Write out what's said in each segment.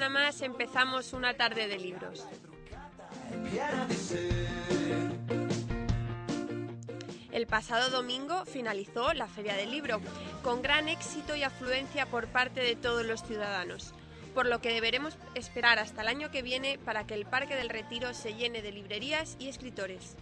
semana más empezamos una tarde de libros. El pasado domingo finalizó la Feria del Libro, con gran éxito y afluencia por parte de todos los ciudadanos, por lo que deberemos esperar hasta el año que viene para que el Parque del Retiro se llene de librerías y escritores.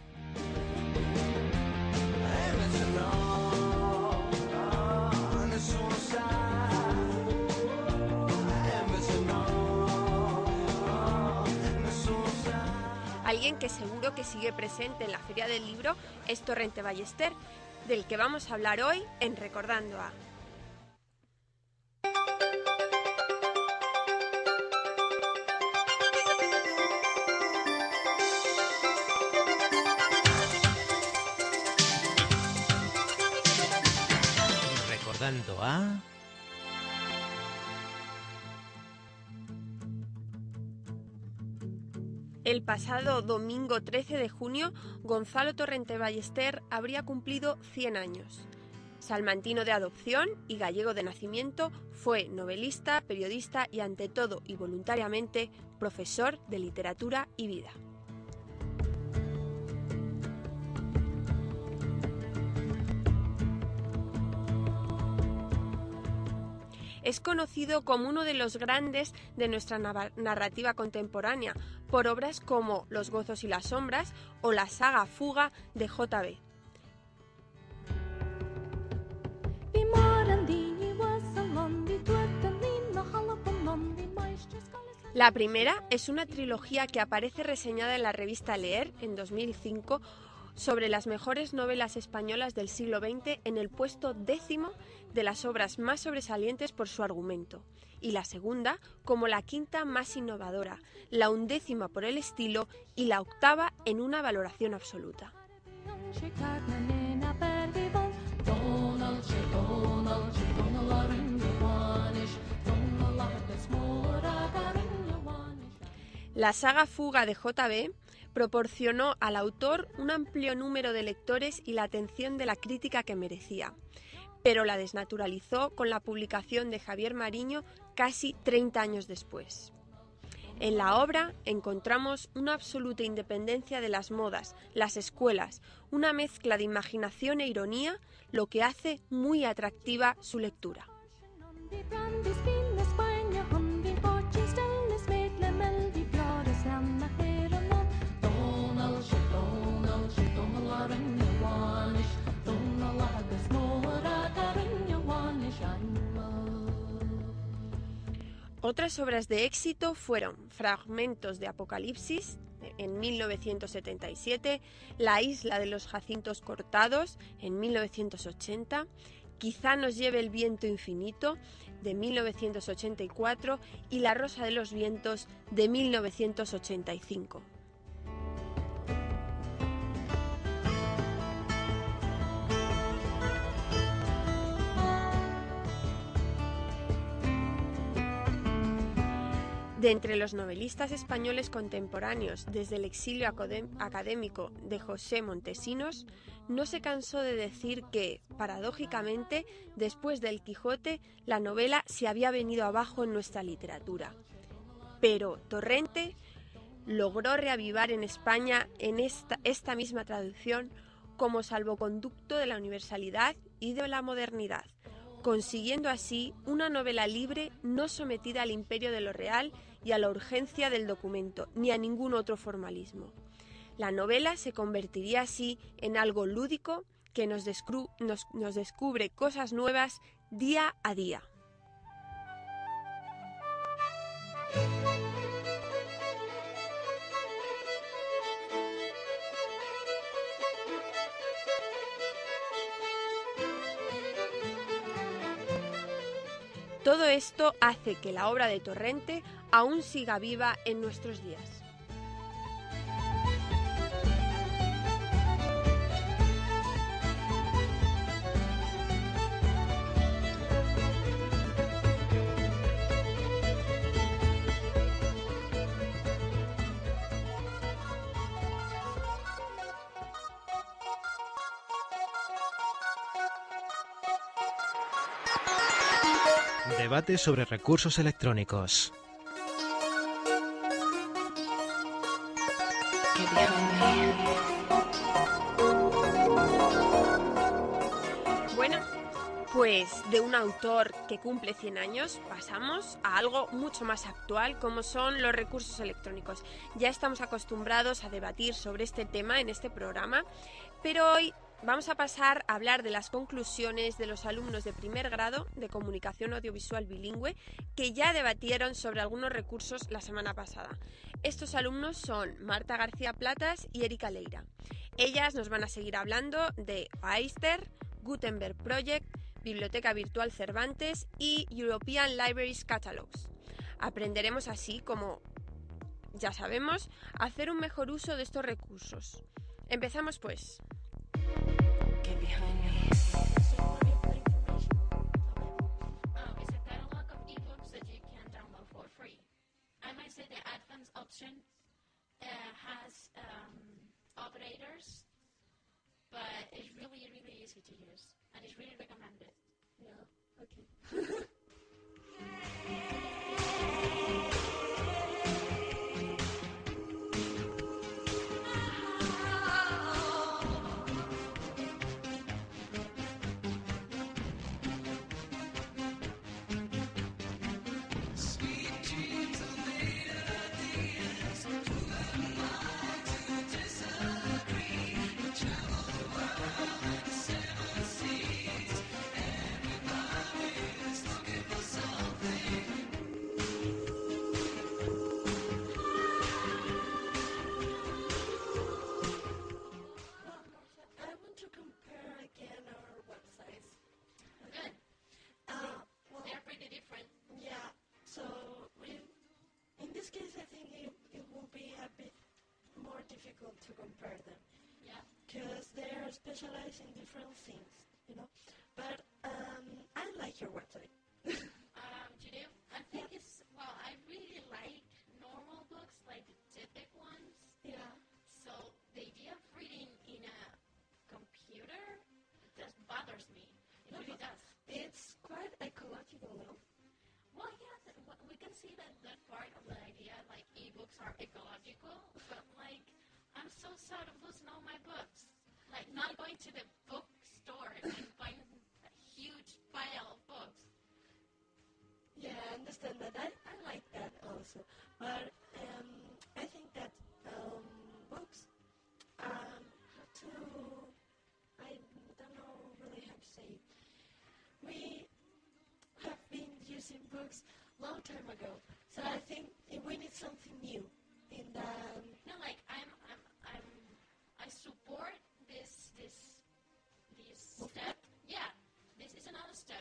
Alguien que seguro que sigue presente en la Feria del Libro es Torrente Ballester, del que vamos a hablar hoy en Recordando a. Recordando a... El pasado domingo 13 de junio, Gonzalo Torrente Ballester habría cumplido 100 años. Salmantino de adopción y gallego de nacimiento, fue novelista, periodista y ante todo y voluntariamente profesor de literatura y vida. Es conocido como uno de los grandes de nuestra narrativa contemporánea, por obras como Los gozos y las sombras o la saga Fuga de JB. La primera es una trilogía que aparece reseñada en la revista Leer en 2005 sobre las mejores novelas españolas del siglo XX en el puesto décimo de las obras más sobresalientes por su argumento, y la segunda como la quinta más innovadora, la undécima por el estilo y la octava en una valoración absoluta. La saga Fuga de JB proporcionó al autor un amplio número de lectores y la atención de la crítica que merecía, pero la desnaturalizó con la publicación de Javier Mariño casi 30 años después. En la obra encontramos una absoluta independencia de las modas, las escuelas, una mezcla de imaginación e ironía, lo que hace muy atractiva su lectura. Otras obras de éxito fueron Fragmentos de Apocalipsis en 1977, La isla de los jacintos cortados en 1980, Quizá nos lleve el viento infinito de 1984 y La rosa de los vientos de 1985. De entre los novelistas españoles contemporáneos desde el exilio académico de José Montesinos, no se cansó de decir que, paradójicamente, después del Quijote, la novela se había venido abajo en nuestra literatura. Pero Torrente logró reavivar en España en esta, esta misma traducción como salvoconducto de la universalidad y de la modernidad, consiguiendo así una novela libre no sometida al imperio de lo real y a la urgencia del documento, ni a ningún otro formalismo. La novela se convertiría así en algo lúdico que nos, nos descubre cosas nuevas día a día. Todo esto hace que la obra de Torrente aún siga viva en nuestros días. Sobre recursos electrónicos. Bueno, pues de un autor que cumple 100 años pasamos a algo mucho más actual como son los recursos electrónicos. Ya estamos acostumbrados a debatir sobre este tema en este programa, pero hoy vamos a pasar a hablar de las conclusiones de los alumnos de primer grado de comunicación audiovisual bilingüe que ya debatieron sobre algunos recursos la semana pasada. Estos alumnos son Marta García Platas y Erika Leira. Ellas nos van a seguir hablando de Aister, Gutenberg Project, Biblioteca Virtual Cervantes y European Libraries Catalogs. Aprenderemos así como, ya sabemos, hacer un mejor uso de estos recursos. Empezamos pues. And it's really recommended. Yeah, okay. to compare them Yeah. because they're specialized in different things, Sad of losing all my books. Like not going to the bookstore and buying a huge pile of books. Yeah, I understand that. I, I like that also. But um, I think that um, books um, have to, I don't know really how to say. We have been using books long time ago. So I think we need something new in the,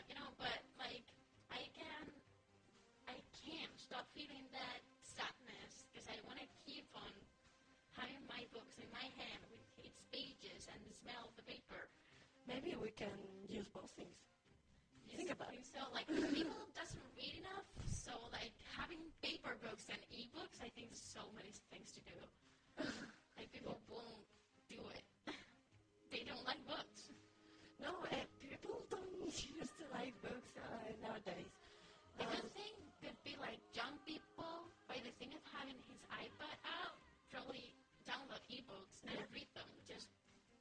you know. But like, I can, I can't stop feeling that sadness because I want to keep on having my books in my hand with its pages and the smell of the paper. maybe we can use both things. Yes, Think about think So like, people doesn't read enough. So like, having paper books and ebooks, I think there's so many things to do. like people won't do it. they don't like books. No, uh, people don't used like books uh, nowadays. The Um, thing could be like young people, by the thing of having his iPad out, probably download ebooks and read them just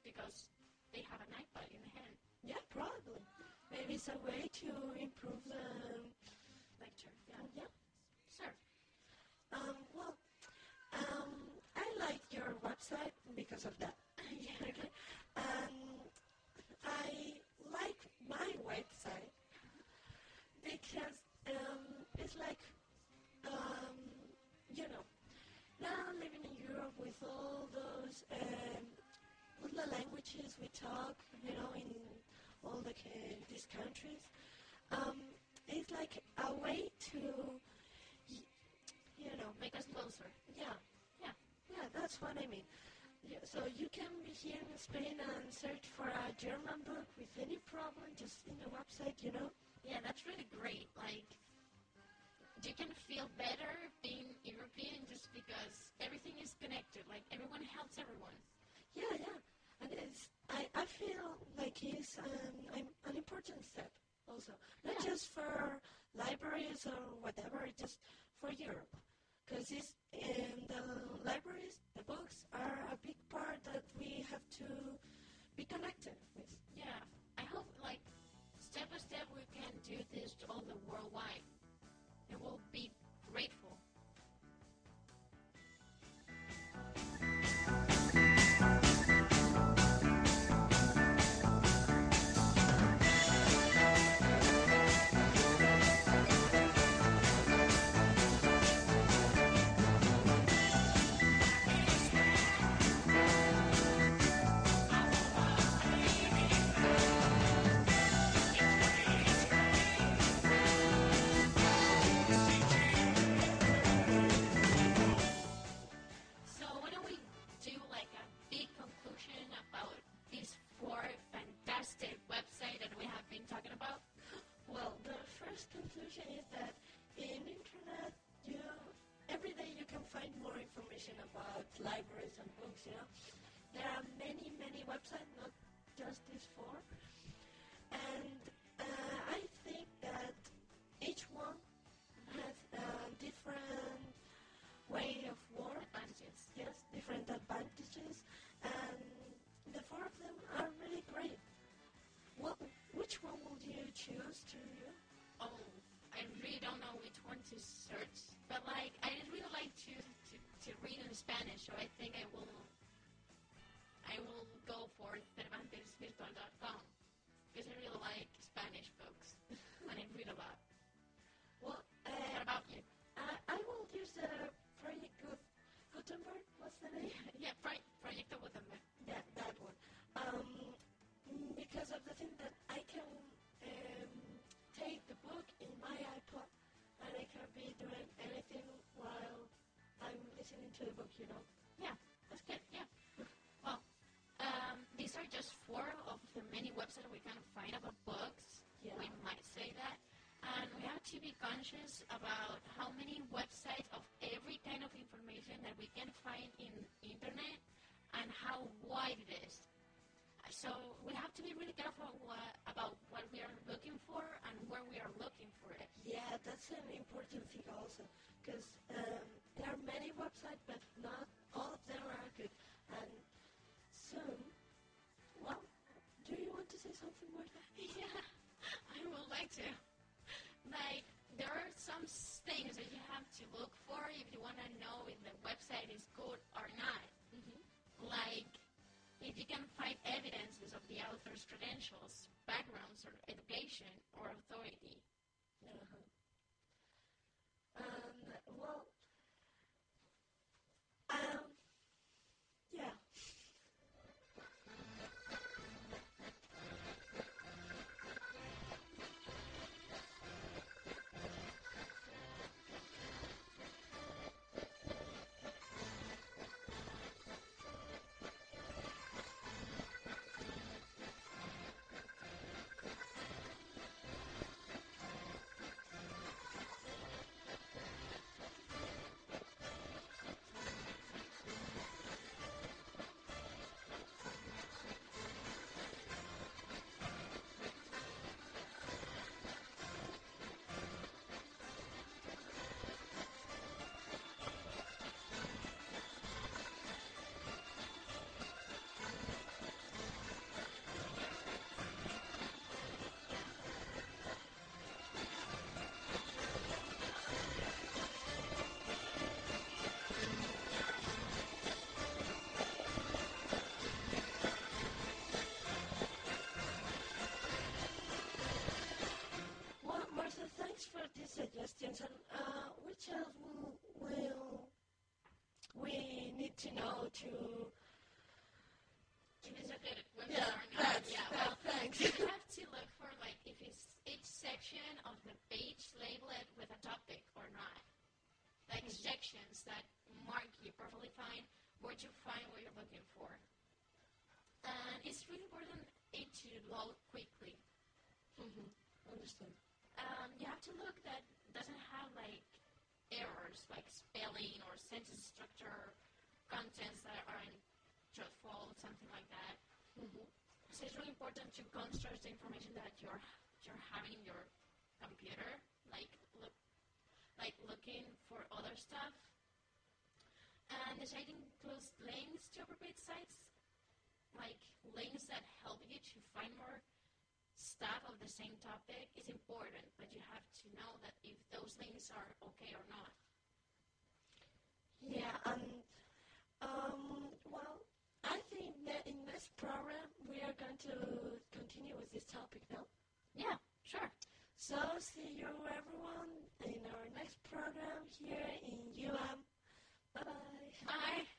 because they have an iPad in the hand. Yeah, probably. Maybe it's a way to improve the. Lecture, yeah. Yeah. Sure. Um, well, um, I like your website because of that. yeah. Okay. Um, I like my website because um, it's like, um, you know, now living in Europe with all those, um, all the languages we talk, you know, in all the ca- these countries, um, it's like a way to, you know, Make us closer. yeah, Yeah. yeah, that's what I mean. Yeah, so you can be here in Spain and search for a German book with any problem just in the website, you know. Yeah, that's really great. Like, you can feel better being European just because everything is connected. Like, everyone helps everyone. Yeah, yeah. And it's, I, I feel like it's um, an, an important step also. Not Yeah. just for libraries or whatever, just for Europe. Because in the libraries, the books are a big part that we have to be connected with. Yeah, I hope, like, step by step, we can do this all the worldwide. Will be choose to use? Oh, I really don't know which one to search, but like I really like to, to, to read in Spanish, so I think I will I will go for cervantesvirtual.com because I really like Spanish books and I read a lot. Well, What uh, about you? I, I will use the Project Gut, Gutenberg. What's the name? Yeah, Pro- Proyecto Gutenberg. that that one. Um, because of the thing that I can my iPod and I can be doing anything while I'm listening to the book. You know. Yeah, that's good. Yeah. Well, um, these are just four of the many websites we can find about books. Yeah. We might say that. And we have to be conscious about how many websites of every kind of information that we can find in internet and how wide it is. So we have to be really careful what, about what we are looking for and where we are looking for it. Yeah, that's an important thing also, because um, there are many websites, but not all of them are good. And soon, well, do you want to say something more? Yeah, I would like to. Like, there are some things that you have to look for if you want to know if the website is good or not. Like, if you can find evidences of the author's credentials, backgrounds, or education or authority. Uh-huh. Which else will, will we need to know to? If it's a good website Yeah, not. Yeah, well, thanks. you have to look for, like, if it's, each section of the page label it with a topic or not. Like sections that mark you perfectly fine where to find what you're looking for. And it's really important it to load quickly. Understand. Um, you have to look that doesn't have like errors like spelling or sentence structure, contents that aren't truthful, something like that. Mm-hmm. So it's really important to construct the information that you're you're having in your computer, like look, like looking for other stuff. And the site includes links to appropriate sites, like links that help you to find more stuff of the same topic is important, but you have to know that if those things are okay or not. Yeah, and um, well, I think that in this program we are going to continue with this topic now. Yeah, sure. So see you everyone in our next program here in UM. Bye bye.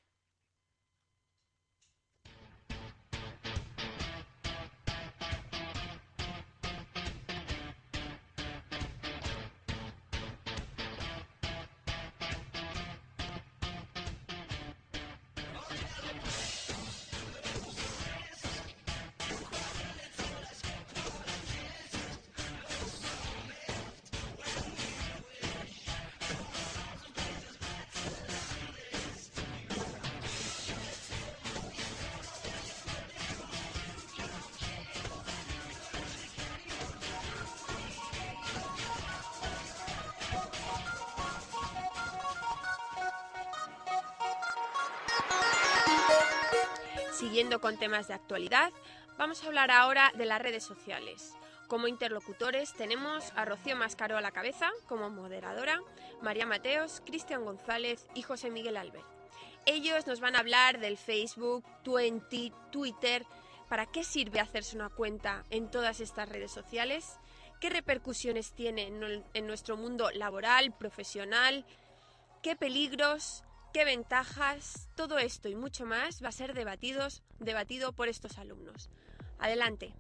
Siguiendo con temas de actualidad, vamos a hablar ahora de las redes sociales. Como interlocutores tenemos a Rocío Mascaro a la cabeza como moderadora, María Mateos, Cristian González y José Miguel Albert. Ellos nos van a hablar del Facebook, Twenty, Twitter, para qué sirve hacerse una cuenta en todas estas redes sociales, qué repercusiones tiene en en nuestro mundo laboral, profesional, qué peligros, qué ventajas, todo esto y mucho más va a ser debatidos, debatido por estos alumnos. Adelante.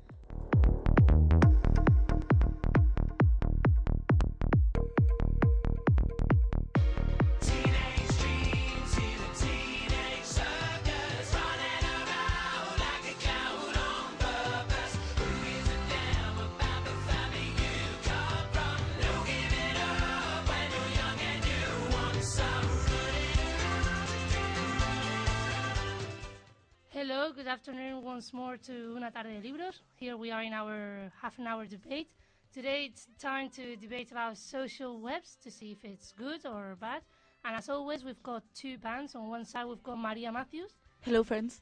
Hello, good afternoon once more to Una Tarde de Libros. Here we are in our half an hour debate. Today it's time to debate about social webs to see if it's good or bad. And as always, we've got two bands. On one side, we've got Maria Mateos Hello, friends.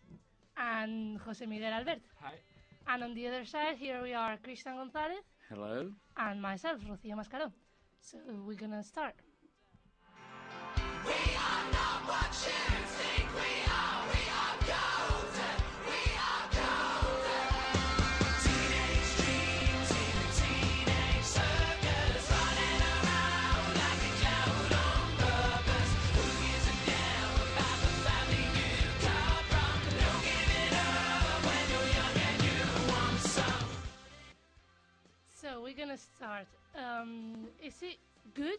and Jose Miguel Albert. Hi. And on the other side, here we are Cristian González Hello. and myself, Rocío Mascaró. So we're gonna start. So we're gonna start. Um, is it good?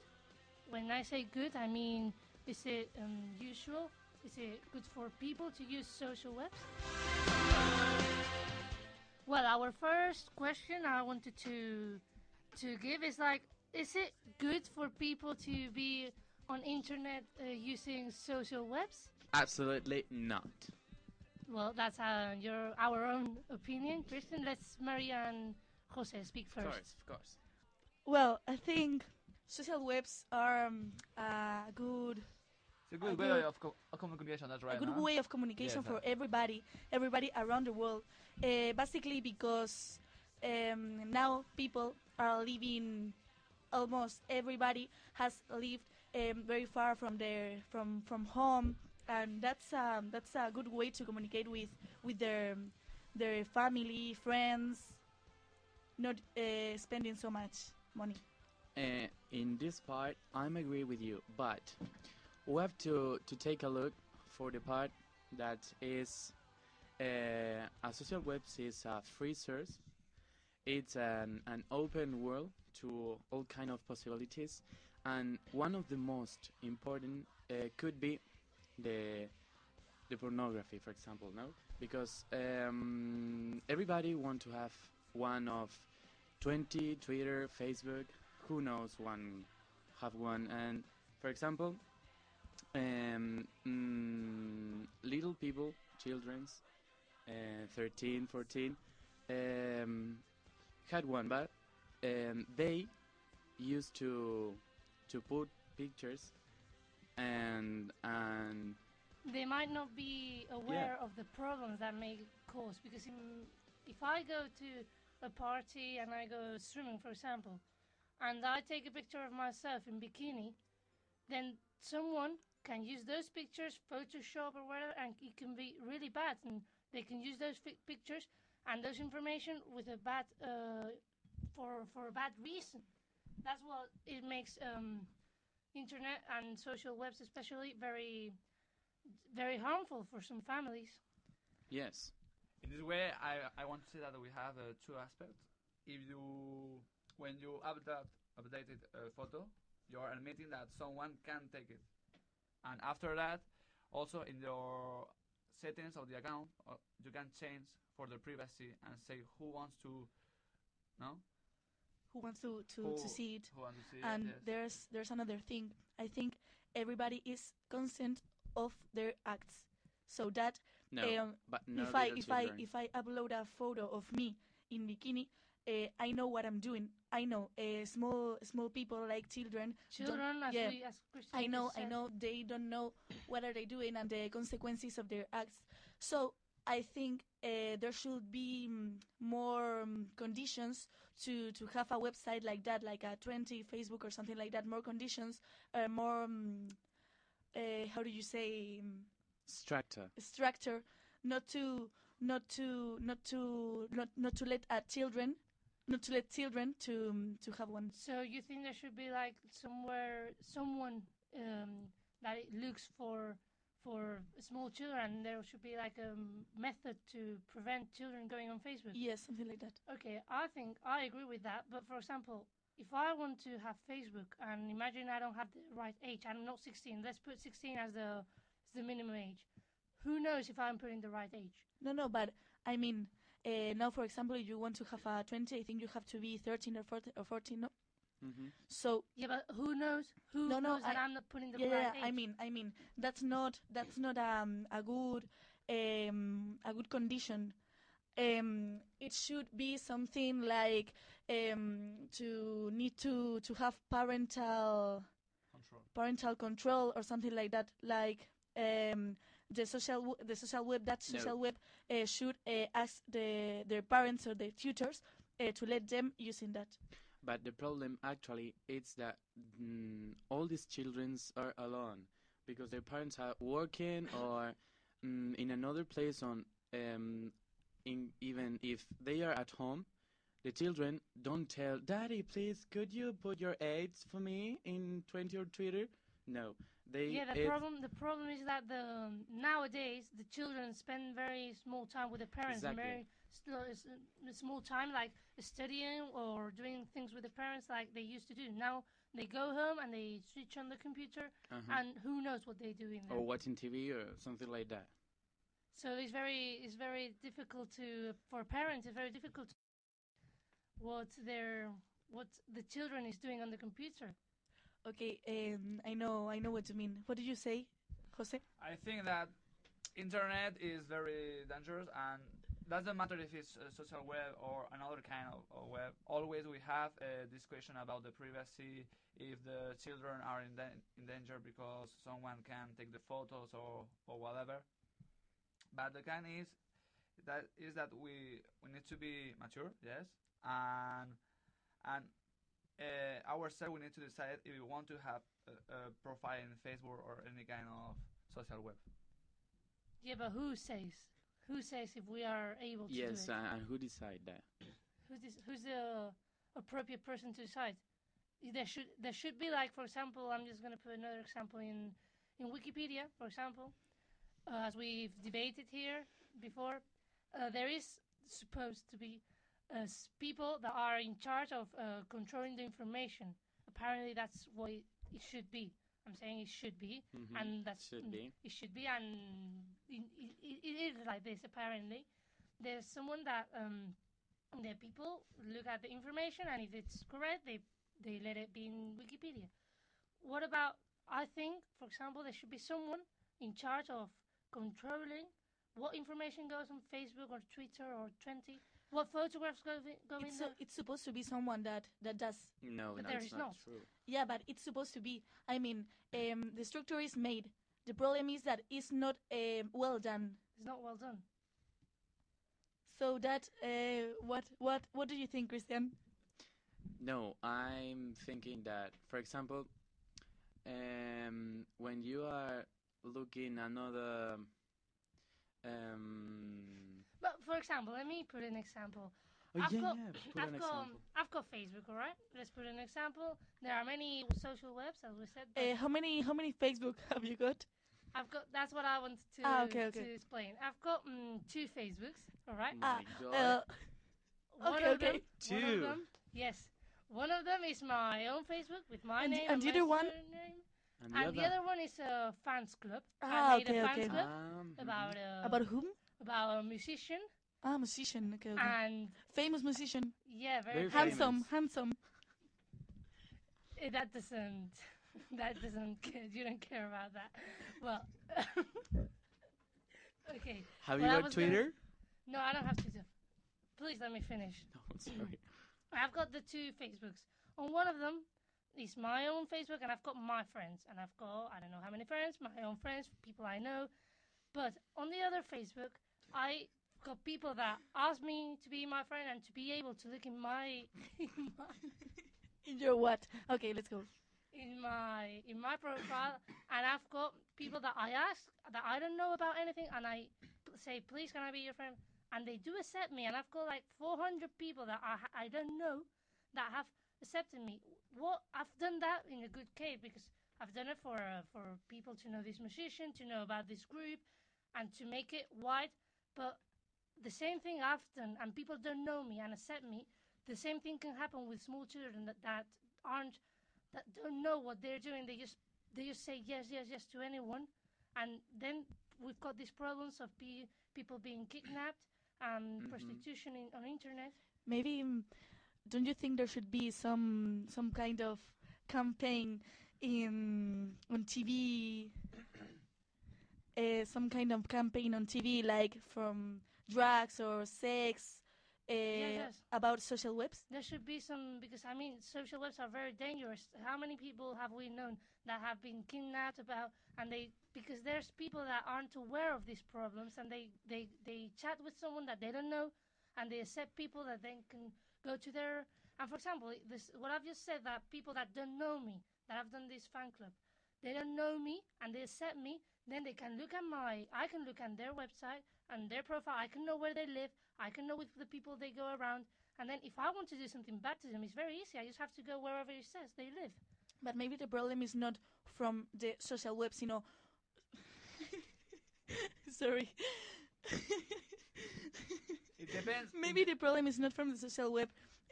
When I say good, I mean is it um, usual? Is it good for people to use social webs? Well, our first question I wanted to to give is like, is it good for people to be on internet uh, using social webs? Absolutely not. Well, that's uh, your our own opinion, Christian. Let's Maria and Jose speak Of first. course, of course. Well, I think social webs are um, a good It's a good I way do- of, co- of communication. That's right. a good huh? way of communication Yes, for uh, everybody, everybody around the world. Uh, basically, because um, now people are living, almost everybody has lived um, very far from their from from home, and that's um, that's a good way to communicate with with their their family, friends, not uh, spending so much money. Uh, in this part, I'm agree with you, but we have to to take a look for the part that is uh, a social web is a free source. It's an, an open world to all kind of possibilities, and one of the most important uh, could be the the pornography, for example, no, because um, everybody want to have one of Tuenti Twitter, Facebook, who knows one have one, and for example, um, mm, little people, children's, uh, 13, 14, um, had one, but um, they used to to put pictures and and they might not be aware of the problems that may cause because in, if I go to a party and I go swimming, for example, and I take a picture of myself in bikini, then someone can use those pictures, Photoshop or whatever, and it can be really bad. And they can use those pictures and those information with a bad uh, for for a bad reason. That's what it makes um, internet and social webs, especially, very very harmful for some families. yes, In this way, I, I want to say that we have uh, two aspects. If you, when you update updated a photo, you are admitting that someone can take it, and after that, also in your settings of the account, uh, you can change for the privacy and say who wants to, no, Who wants to to, Who- to see it? to see it, and yes. there's there's another thing. I think everybody is conscious of their acts, so that No, um, but no if I little if I children. if I upload a photo of me in bikini, uh, I know what I'm doing. I know uh, small small people like children. Children, as yeah, we- as Christine I know just I know they don't know what are they doing and the consequences of their acts. So I think uh, there should be mm, more um, conditions to, to have a website like that, like a Tuenti Facebook or something like that. More conditions, uh, more um, uh, how do you say um, structure. structure, not to not to not to not not to let uh, children not to let children to um, to have one. So you think there should be like somewhere someone um, that it looks for for small children, and there should be like a method to prevent children going on Facebook. Yes, something like that. Okay, I think I agree with that. But for example, if I want to have Facebook, and imagine I don't have the right age, I'm not 16. Let's put 16 as the as the minimum age. Who knows if I'm putting the right age? No, no, but I mean, uh, now for example, if you want to have a Tuenti, I think you have to be 13 or 14, or 14 no? Mm-hmm. So Yeah, but who knows? Who no, no, knows that I, I'm not putting the yeah, right yeah, age? I mean, I mean, that's not that's not um, a good um, a good condition. Um, it should be something like um, to need to to have parental Control. parental control or something like that. Like um, the social w- the social web that No. social web uh, should uh, ask the their parents or their tutors uh, to let them using that. But the problem actually is that mm, all these children are alone because their parents are working or mm, in another place on um, in even if they are at home the children don't tell daddy please could you put your aids for me in Tuenti or twitter no they yeah, the problem the problem is that the nowadays the children spend very small time with the parents, Exactly. very uh, small time like studying or doing things with the parents like they used to do. Now they go home and they switch on the computer, Uh-huh. and who knows what they do in there. or watching tv or something like that So it's very it's very difficult to for parents. It's very difficult to what their what the children is doing on the computer. Okay, um, I know I know what you mean. What did you say, Jose? I think that internet is very dangerous and doesn't matter if it's a social web or another kind of, of web. Always we have uh, this question about the privacy, if the children are in, dan- in danger because someone can take the photos or, or whatever. But the kind is that is that we we need to be mature, yes, and and uh, ourselves we need to decide if we want to have a, a profile in Facebook or any kind of social web. Yeah, but who says? Who says if we are able to yes do it? uh, and who decide that who's this, who's the appropriate person to decide? There should there should be like, for example, I'm just gonna put another example in in Wikipedia, for example, uh, as we've debated here before. Uh, there is supposed to be as people that are in charge of uh, controlling the information. Apparently, that's what it, it should be. I'm saying it should be, Mhm. and that's Should be. It should be, and it, it, it, it is like this. Apparently, there's someone that um, the people look at the information, and if it's correct, they they let it be in Wikipedia. What about? I think, for example, there should be someone in charge of controlling what information goes on Facebook or Twitter or Tuenti. What photographs go, in- go in It's, there? so, it's supposed to be someone that, that does. No, But no, there it's is not not. true. Yeah, but it's supposed to be. I mean, um, the structure is made. The problem is that it's not um, well done. It's not well done. So that uh, what what what do you think, Christian? No, I'm thinking that, for example, um, when you are looking another, um, But for example, let me put an example. Oh, I've yeah, got, yeah, put I've an got, example. I've got Facebook, all right. Let's put an example. There are many social webs, as we said. Uh, how many how many Facebook have you got? I've got. That's what I wanted to Ah, okay, okay. to explain. I've got mm, two Facebooks, all right. Ah, God. uh, One okay, of them, okay. One of Two. them, yes. One of them is my own Facebook with my And the- name and the other one? surname. and And the other one is a fans club. Ah, I made okay, a fans okay. club Um, about a, About whom? About a musician Ah, musician. Okay, okay. and Famous musician. yeah, very, Very famous. Handsome, famous. handsome. Eh, that doesn't that doesn't ca- you don't care about that well okay Have well, I you got was gonna- Twitter? no i don't have twitter please let me finish No, I'm sorry. i've got the two facebooks on one of them is my own facebook and i've got my friends and i've got i don't know how many friends my own friends people i know but on the other facebook i got people that ask me to be my friend and to be able to look in my in my In your what? Okay, let's go. in my in my profile and I've got people that I ask that I don't know about anything and I say please can I be your friend and they do accept me and I've got like 400 people that I I don't know that have accepted me what I've done that in a good case because I've done it for uh, for people to know this musician to know about this group and to make it wide but the same thing I've and people don't know me and accept me the same thing can happen with small children that, that aren't that don't know what they're doing. They just they just say yes, yes, yes to anyone, and then we've got these problems of be, people being kidnapped and Mhm. prostitution in, on internet. Maybe mm, don't you think there should be some some kind of campaign in on TV? Uh, some kind of campaign on TV, like from drugs or sex, uh, yes. about social webs. There should be some because I mean social webs are very dangerous. How many people have we known that have been kidnapped about and they because there's people that aren't aware of these problems and they they they chat with someone that they don't know and they accept people that they can go to their and for example this what I've just said that people that don't know me that have done this fan club they don't know me and they accept me then they can look at my I can look at their website and their profile I can know where they live I can know with the people they go around and then if I want to do something bad to them it's very easy I just have to go wherever it says they live But maybe the problem is not from the social webs, you know. Sorry. It depends. Maybe the problem is not from the social web.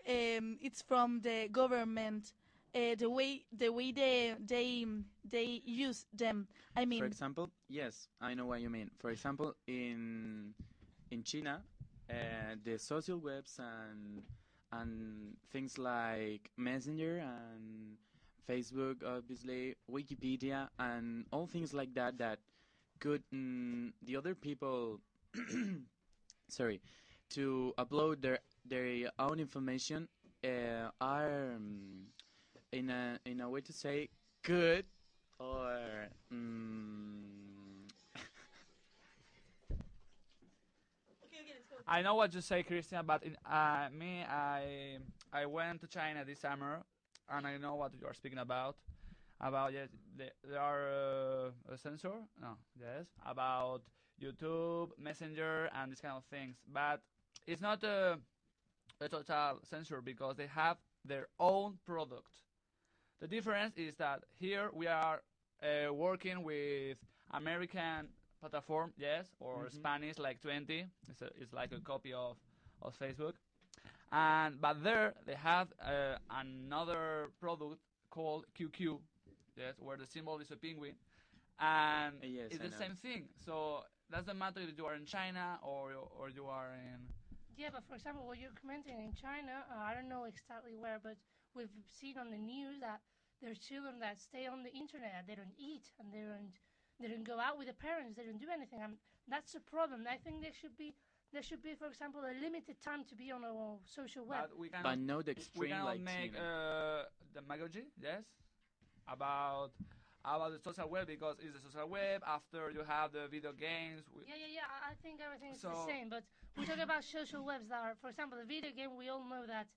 Um, it's from the government. Uh, the way the way they they they use them. I mean, For example, yes, I know what you mean. For example, in in China, uh, the social webs and and things like Messenger and Facebook, obviously, Wikipedia, and all things like that that could mm, the other people, sorry, to upload their their own information uh, are um, in a in a way to say good or mm, I know what you say, Christian, but in, uh, me, I I went to China this summer, and I know what you are speaking about. About yes, the, there are uh, a censor, no, yes, about YouTube, Messenger, and these kind of things. But it's not a, a total censor because they have their own product. The difference is that here we are uh, working with American platform, yes, or Mhm. Spanish like Tuenti. It's, a, it's like a copy of, of Facebook. And but there they have uh, another product called QQ, yes, where the symbol is a penguin, and Yes, it's I the know. same thing. So doesn't matter if you are in China or or you are in. Yeah, but for example, what you're commenting in China, uh, I don't know exactly where, but we've seen on the news that there's children that stay on the internet, they don't eat, and they don't, they don't go out with their parents, they don't do anything, and that's a problem. I think there should be, there should be, for example, a limited time to be on a social web. But we cannot, But not we extreme cannot like make you uh, know. demagogy, yes, about about the social web because it's the social web. After you have the video games, we, Yeah, yeah, yeah. I- I think everything is the same, but we talk about social webs that are, for example, the video game. We all know that,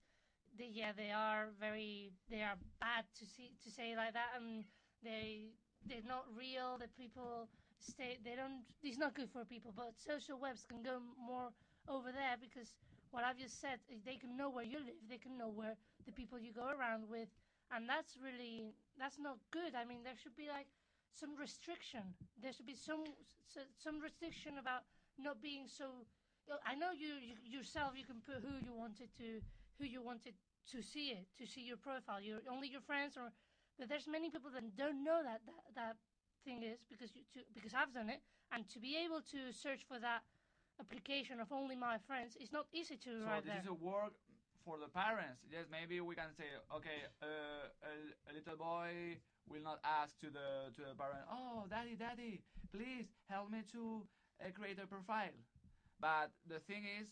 yeah, they are very, they are bad to see to say like that, and they they're not real. The people stay, they don't. It's not good for people. But social webs can go more over there because what I've just said, eh, they can know where you live. They can know where the people you go around with, and that's really that's not good. I mean, there should be like some restriction. There should be some some restriction about not being so. I know you, you yourself. You can put who you wanted to who you wanted to see it to see your profile. Your only your friends or, but there's many people that don't know that that, that thing is because you to, because I've done it and to be able to search for that application of only my friends is not easy to so this there. is a work for the parents. Yes, maybe we can say, okay, uh, a, a little boy will not ask to the to the parent, oh, daddy, daddy, please help me to uh, create a profile. But the thing is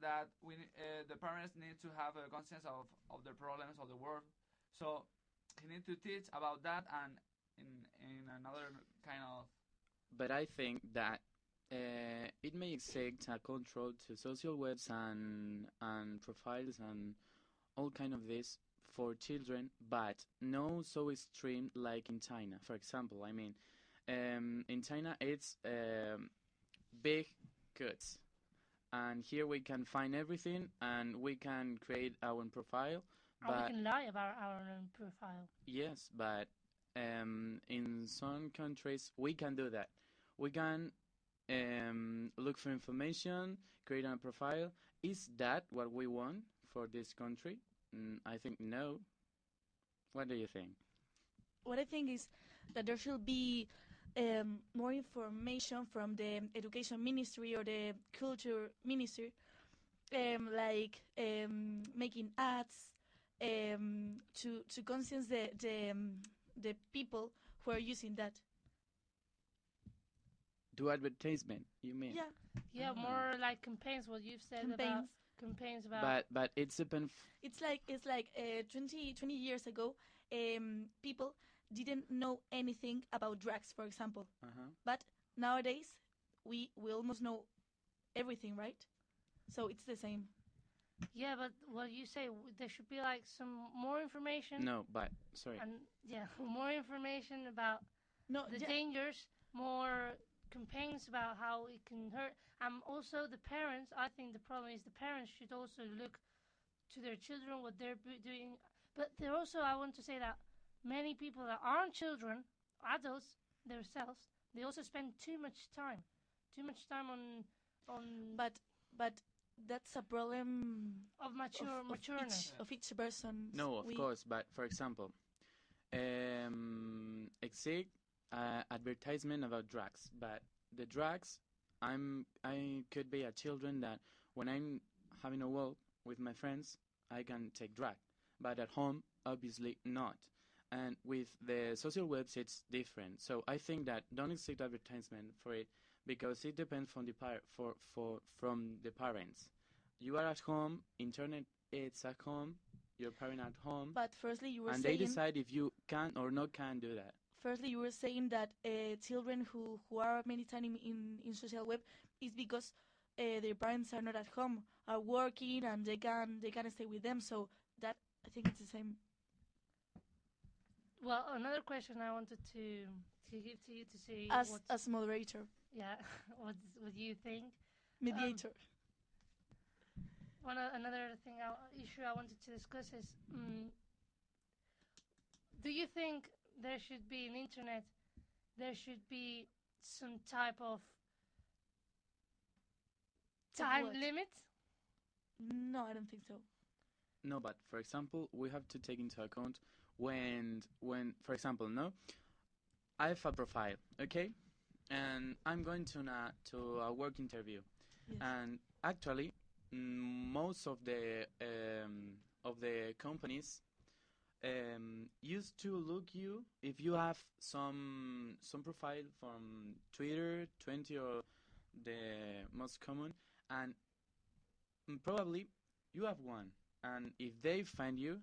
that we uh, the parents need to have a conscience of, of the problems of the world. So he need to teach about that and in in another kind of But I think that uh, it may exist a control to social webs and and profiles and all kind of this for children, but no so extreme like in China. For example, I mean, um, in China it's um, big goods, and here we can find everything and we can create our own profile. and But we can lie about our own profile. Yes, but um, in some countries we can do that. We can um, look for information, create a profile. Is that what we want for this country? Mm, I think no. What do you think? what I think is that there should be um, more information from the education ministry or the culture ministry, um, like um, making ads um, to to conscience the the, um, the people who are using that. Do advertisement? You mean? Yeah, Yeah, Ah. more like campaigns. What you've said about campaigns. campaigns about. But but it's depend. F- It's like it's like uh, 20, 20 years ago, um, people didn't know anything about drugs, for example. uh-huh. But nowadays, we we almost know everything, right? So it's the same. yeah, but what you say, there should be like some more information. No, but sorry. And yeah, more information about No, the yeah. dangers, more campaigns about how it can hurt. And also the parents, I think the problem is the parents should also look to their children, what they're b- doing. But there also, I want to say that many people that aren't children, adults themselves, they also spend too much time, too much time on on But but that's a problem of mature of, of matureness. each of each person. No, of we, course, but for example, um, exist uh, advertisement about drugs, but the drugs, I'm I could be a children that when I'm having a walk with my friends, I can take drug, but at home, obviously not. And with the social webs, it's different. So I think that don't accept advertisement for it because it depends from the par- for for from the parents. You are at home, internet it's at home, your parent at home, But firstly, you were and they decide if you can or not can do that. firstly you were saying that uh, children who who are many time in, in in social web is because uh, their parents are not at home, are working, and they can they can stay with them. So that I think it's the same. Well, another question I wanted to to give to you to see As what as moderator, yeah what what do you think. mediator. One o- another thing I, issue I wanted to discuss is, mm do you think there should be an internet? There should be some type of time what? limit. no, I don't think so. no, but for example, we have to take into account when when for example, no, I have a profile, okay, and I'm going to na to a work interview, Yes. and actually, mm, most of the um, of the companies um, used to look you if you have some some profile from Twitter, Tuenti or the most common, and probably you have one. And if they find you,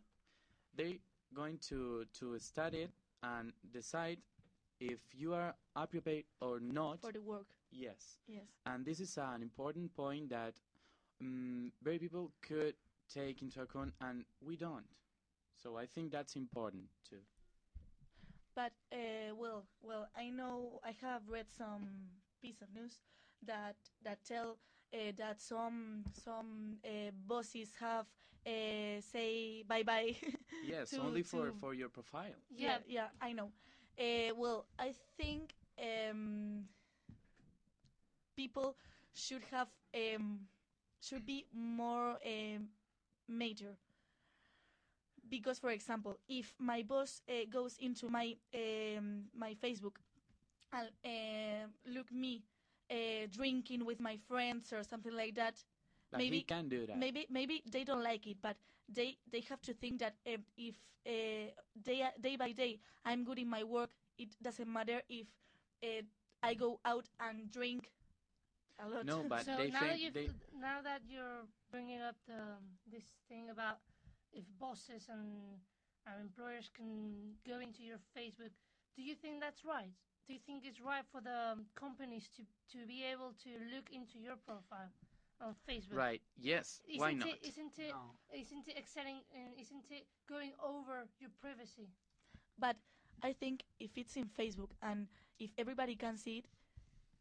they going to to study it and decide if you are appropriate or not. For the work. Yes. Yes. And this is an important point that um, very people could take into account, and we don't. So I think that's important too. But uh, well, well, I know I have read some piece of news that that tell uh, that some some uh, bosses have uh, say bye bye. Yes, only for for your profile. Yeah, yeah, I know. Uh, well, I think um, people should have um, should be more um, major. Because, for example, if my boss uh, goes into my um, my Facebook and uh, look me uh, drinking with my friends or something like that, But he maybe can do that. Maybe maybe they don't like it, but they they have to think that um, if uh, day day by day I'm good in my work, it doesn't matter if uh, I go out and drink a lot. No, but so they now think that you've, they- now that you're bringing up the this thing about if bosses and and employers can go into your Facebook, do you think that's right? Do you think it's right for the um, companies to to be able to look into your profile on Facebook? Right. Yes. Isn't Why it, not? Isn't it? not it excelling? Uh, isn't it going over your privacy? But I think if it's in Facebook and if everybody can see it,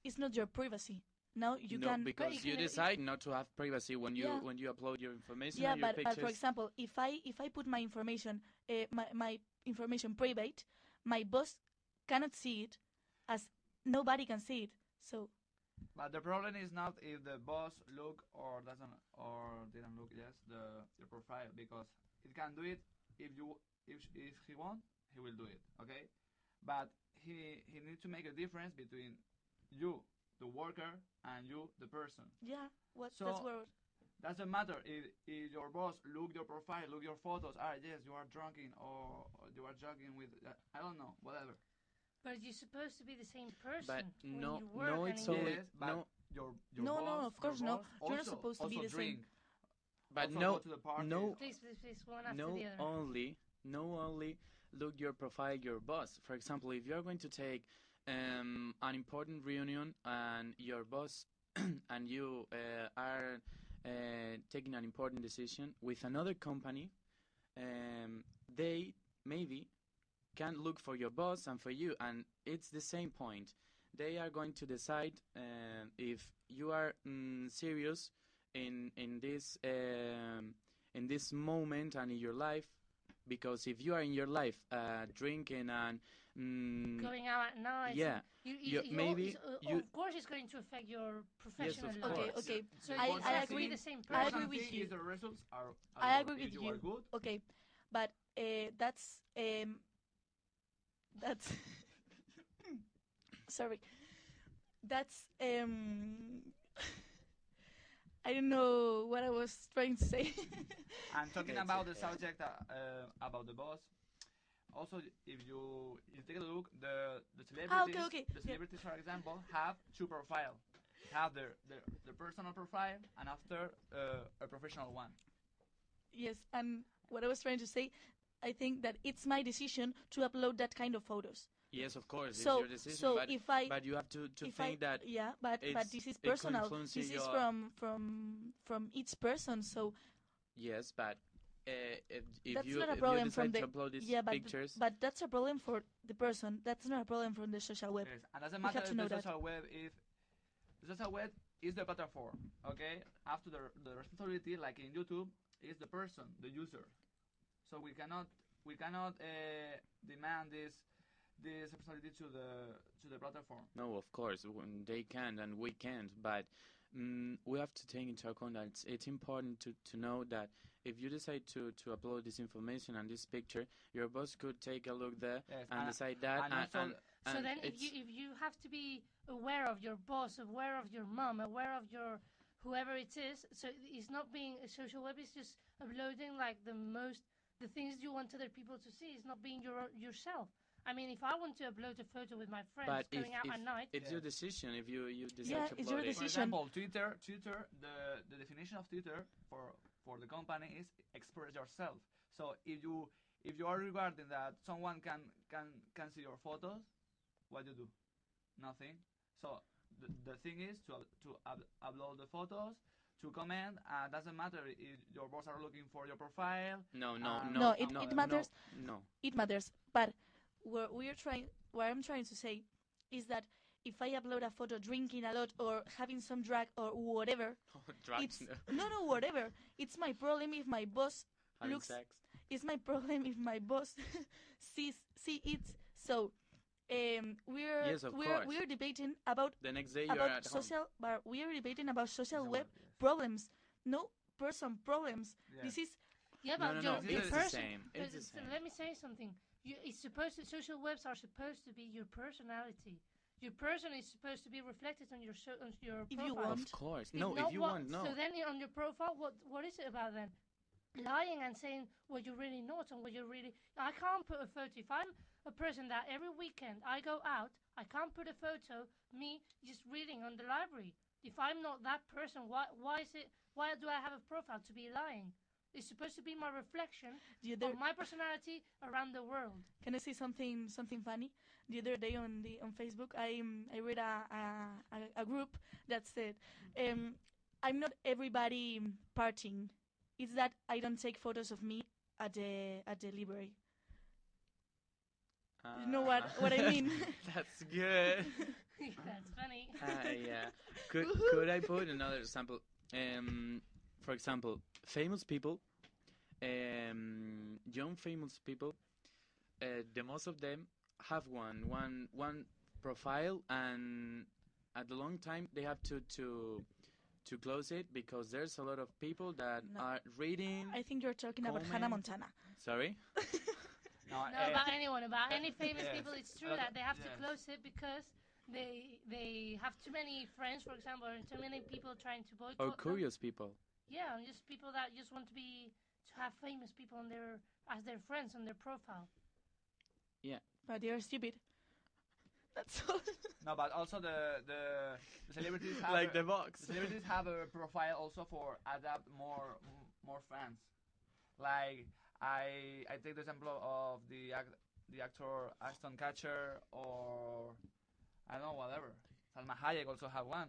it's not your privacy. Now you no, can because you decide not to have privacy when you Yeah. when you upload your information yeah, and your but, pictures. but for example, if I if I put my information uh, my my information private, my boss cannot see it, as nobody can see it. So But the problem is not if the boss look or doesn't or didn't look yes the your profile because it can do it if you if if he want he will do it okay, but he he needs to make a difference between you the worker and you the person. yeah, what So that's where doesn't matter if, if your boss look your profile, look your photos. Ah, yes, you are drinking or, or you are jogging with. Uh, I don't know, whatever. But you're supposed to be the same person. But when no- you work no, and it's in- only- Yes, no. Your, your No, no, of course your no. boss You're not supposed to be also the same. drink. But also no, go to the parties. no, Please, please, please, one after no the other. only, no only look your profile your boss. For example, if you're going to take um, an important reunion and your boss and you uh, are uh, taking an important decision with another company, um, they maybe can look for your boss and for you, and it's the same point. They are going to decide um, if you are mm, serious in in this um, in this moment and in your life, because if you are in your life uh, drinking and mm, Going out at night. yeah, You, you, you- you maybe it's, uh, you of course, it's going to affect your professional of life. Okay, course. okay. So I, you I agree. the same I agree with you. The results are, are I good, agree with you. you. are good, Okay, but uh, that's um, that's sorry. That's um, I don't know what I was trying to say. I'm talking about the subject uh, uh, about the boss, also if you if you take a look, the the celebrities, Ah, okay, okay, the yeah. celebrities, for example, have two profile, have their their, their personal profile and after uh, a professional one. yes, and what I was trying to say, I think that it's my decision to upload that kind of photos. yes, of course, So- it's your decision. so but, if I- but you have to, to think I, that yeah, but but this is personal. influence This is your- from from from each person. So yes, but uh, if, if that's you not a problem from the to upload these yeah, but pictures, but that's a problem for the person. That's not a problem from the social web. Yes, and doesn't matter have to if know the that. social web if the social web is the platform, okay? After the the responsibility, like in YouTube, is the person, the user. So we cannot we cannot uh, demand this this responsibility to the to the platform. no, of course, they can and we can't. But mm, we have to take into account that it's, it's important to, to know that if you decide to, to upload this information and this picture, your boss could take a look there Yes, and and- decide that. and And, also and, So and then, if you if you have to be aware of your boss, aware of your mom, aware of your whoever it is, so it's not being a social web. It's just uploading like the most the things you want other people to see. is not being your yourself. I mean, if I want to upload a photo with my friends but if, going out if at night, it's your decision if you, you decide Yeah, to it's upload your it. For decision. example, Twitter, Twitter, the the definition of Twitter for for the company is express yourself. So if you if you are regarding that someone can can can see your photos, what do you do? Nothing. So the, the thing is to to up, upload the photos, to comment. Uh, doesn't matter if your boss are looking for your profile. No, no, um, no. No, it- no, it matters. No, no. it matters. But what we're trying, what I'm trying to say, is that if I upload a photo drinking a lot or having some drug or whatever, Drugs, it's no. no, no, whatever. It's my problem if my boss Having looks. sex. It's my problem if my boss sees see it. So, um, we're Yes, we're course. we're debating about The next day you're about at home. social, but we are debating about social Social web web, yes. Problems, no person problems. Yeah. This is yeah, No, but no, your, no. your It's the person. same. It's the same. Let me say something. You, it's supposed to, social webs are supposed to be your personality. Your person is supposed to be reflected on your so, on your If you profile. want. Of course. If No, not, if you what- want, no. So then on your profile, what what is it about then? Lying and saying what you're really not and what you're really. I can't put a photo. If I'm a person that every weekend I go out, I can't put a photo me just reading on the library. If I'm not that person, why why is it? Why do I have a profile to be lying? It's supposed to be my reflection the other. of my personality around the world. Can I say something something funny? The other day on the on Facebook, I um, I read a, a a- a group that said, um, "I'm not everybody partying. It's that I don't take photos of me at the at the library." You know what what I mean? That's good. That's funny. uh, yeah. Could could I put another example? Um, for example, famous people, um, young famous people, uh, the most of them have one one one profile, and at the long time they have to to to close it because there's a lot of people that No. are reading. I think you're talking about Hannah Montana. Sorry. No, No, eh, about anyone, about any famous Yes. people. It's true Uh, that they have to close it because they they have too many friends, for example, and too many people trying to boycott. Or them. curious people. Yeah, and just people that just want to be to have famous people on their as their friends on their profile. Yeah, but they are stupid. That's all. no, but also the the, the celebrities have like a, the box. the celebrities have a profile also for adapt more m- more fans. Like I I take the example of the act, the actor Ashton Kutcher or I don't know whatever. Salma Hayek also have one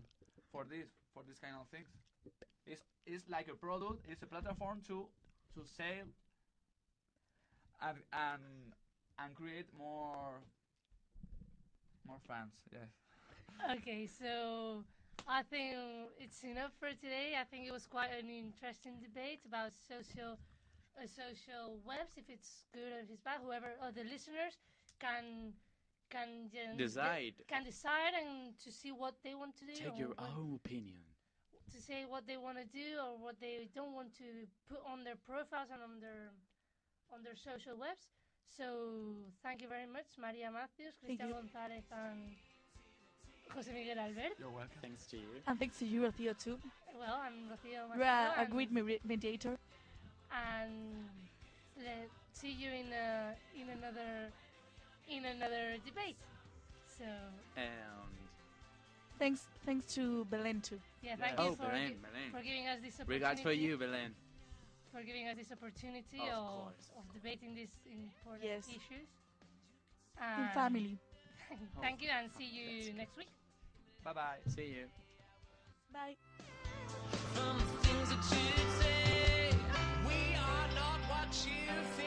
for this for this kind of things. It's it's like a product. It's a platform to to sell and and and create more more fans. Yes. Okay, so I think it's enough for today. I think it was quite an interesting debate about social uh, social webs, if it's good or if it's bad. Whoever or the listeners can can Decide. can decide and to see what they want to do. Take your what- own opinion. to say what they want to do or what they don't want to put on their profiles and on their on their social webs. So thank you very much, Maria Mateos, Cristian you. González, and José Miguel Albert. You're welcome. Thanks to you. and thanks to you, Rocío, too. Well, I'm Rocío You're a, a great mediator. and let see you in a, in another in another debate. So And Thanks, thanks to Belen too. yeah, thank oh, you for, Belen, gi- Belen. for giving us this opportunity. Regards for you, Belen. for giving us this opportunity Of of, course, of of debating these important Yes. issues. In family. Thank you and see you next week. Bye bye. See you. Bye. From the things that you say, we are not what you think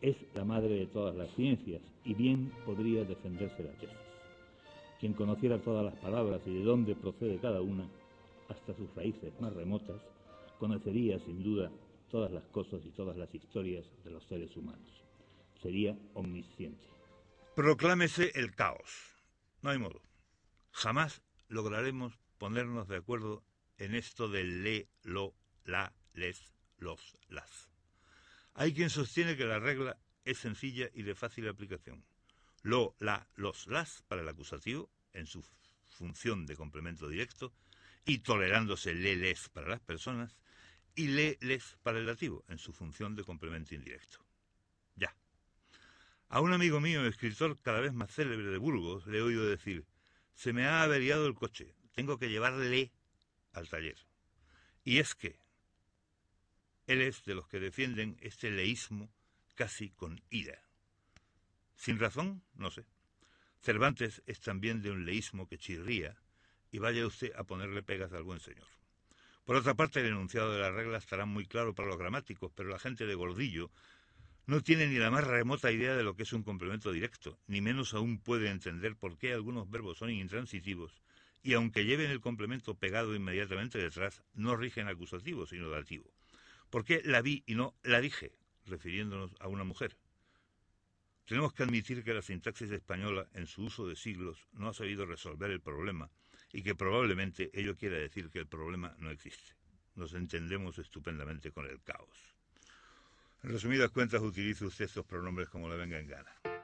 es la madre de todas las ciencias y bien podría defenderse la tesis. Quien conociera todas las palabras y de dónde procede cada una, hasta sus raíces más remotas, conocería sin duda todas las cosas y todas las historias de los seres humanos. Sería omnisciente. Proclámese el caos. No hay modo. Jamás lograremos ponernos de acuerdo en esto del le, lo, la, les, los, las. Hay quien sostiene que la regla es sencilla y de fácil aplicación. Lo, la, los, las para el acusativo en su función de complemento directo y tolerándose le, les para las personas y le, les para el dativo en su función de complemento indirecto. Ya. A un amigo mío, escritor cada vez más célebre de Burgos, le he oído decir, se me ha averiado el coche, tengo que llevarle al taller. Y es que él es de los que defienden este leísmo casi con ira. Sin razón, no sé. Cervantes es también de un leísmo que chirría, y vaya usted a ponerle pegas al buen señor. Por otra parte, el enunciado de la regla estará muy claro para los gramáticos, pero la gente de Gordillo no tiene ni la más remota idea de lo que es un complemento directo, ni menos aún puede entender por qué algunos verbos son intransitivos y aunque lleven el complemento pegado inmediatamente detrás, no rigen acusativo, sino dativo. ¿Por qué la vi y no la dije, refiriéndonos a una mujer? Tenemos que admitir que la sintaxis española, en su uso de siglos, no ha sabido resolver el problema y que probablemente ello quiera decir que el problema no existe. Nos entendemos estupendamente con el caos. En resumidas cuentas, utilice usted estos pronombres como le venga en gana.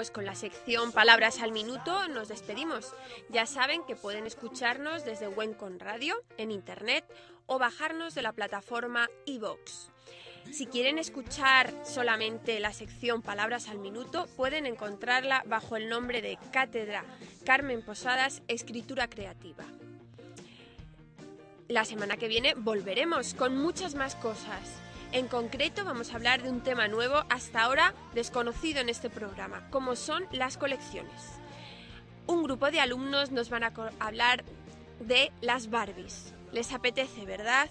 Pues con la sección Palabras al Minuto nos despedimos. Ya saben que pueden escucharnos desde Wencon Radio en internet o bajarnos de la plataforma iVoox. Si quieren escuchar solamente la sección Palabras al Minuto, pueden encontrarla bajo el nombre de Cátedra Carmen Posadas Escritura Creativa. La semana que viene volveremos con muchas más cosas. En concreto vamos a hablar de un tema nuevo hasta ahora desconocido en este programa, como son las colecciones. Un grupo de alumnos nos van a hablar de las Barbies. ¿Les apetece, verdad?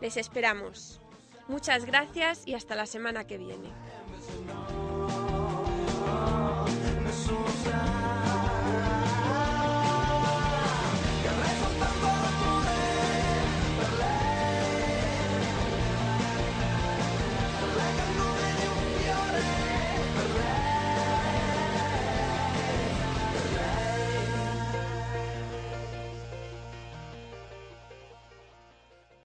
Les esperamos. Muchas gracias y hasta la semana que viene.